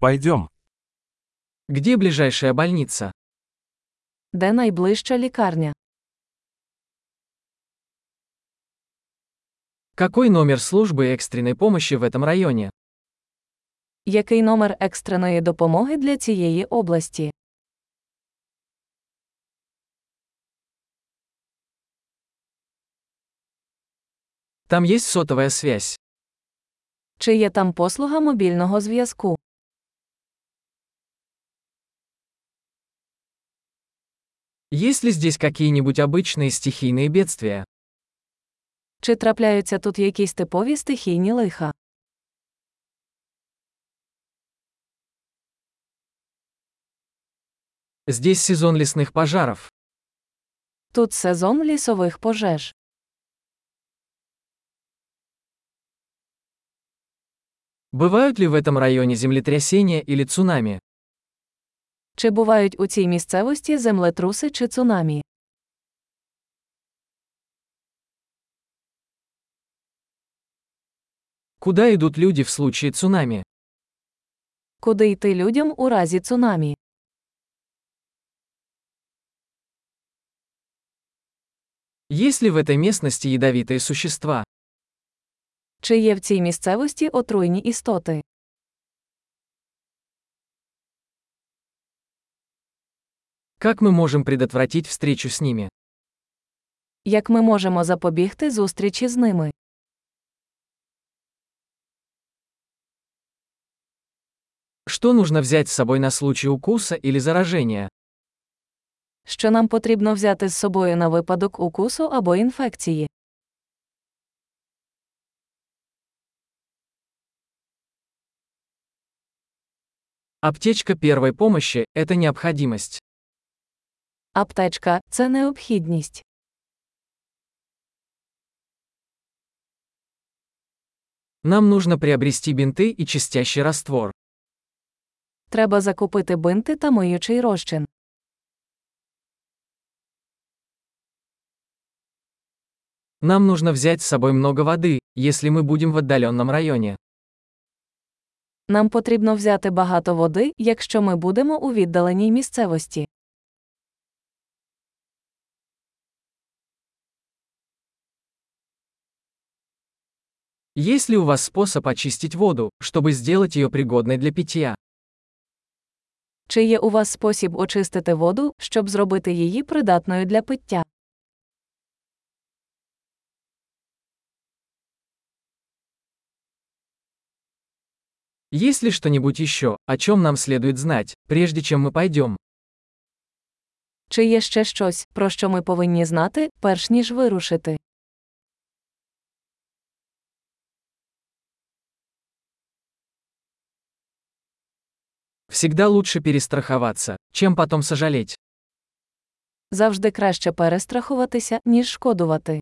Пойдем. Где ближайшая больница? Де найближча лікарня? Какой номер службы экстренной помощи в этом районе? Який номер екстреної допомоги для цієї області? Там есть сотовая связь. Чи є там послуга мобільного зв'язку? Есть ли здесь какие-нибудь обычные стихийные бедствия? Чи трапляються тут якісь типові стихійні лиха? Здесь сезон лесных пожаров. Тут сезон лісових пожеж. Бывают ли в этом районе землетрясения или цунами? Чи бувають у цій місцевості землетруси чи цунамі? Куда идут люди в случае цунами? Куди йти людям у разі цунамі? Есть ли в этой местности ядовитые существа? Чи є в цій місцевості отруйні істоти? Как мы можем предотвратить встречу с ними? Як ми можемо запобігти зустрічі з ними? Что нужно взять с собой на случай укуса или заражения? Що нам потрібно взяти з собою на випадок укусу або інфекції? Аптечка первой помощи – это необходимость. Аптечка це необхідність. Нам нужно приобрести бинты и чистящий раствор. Треба закупити бинти та миючий розчин. Нам нужно взять с собой много воды, если мы будем в отдаленном районе. Нам потрібно взяти багато води, якщо ми будемо у віддаленій місцевості. Есть ли у вас способ очистить воду, чтобы сделать ее пригодной для питья? Чи є у вас спосіб очистити воду, щоб зробити її придатною для пиття? Есть ли что-нибудь еще, о чем нам следует знать, прежде чем мы пойдем? Чи є ще щось, про що ми повинні знати, перш ніж вирушити? Всегда лучше перестраховаться, чем потом сожалеть. Завжди краще перестрахуватися, ніж шкодувати.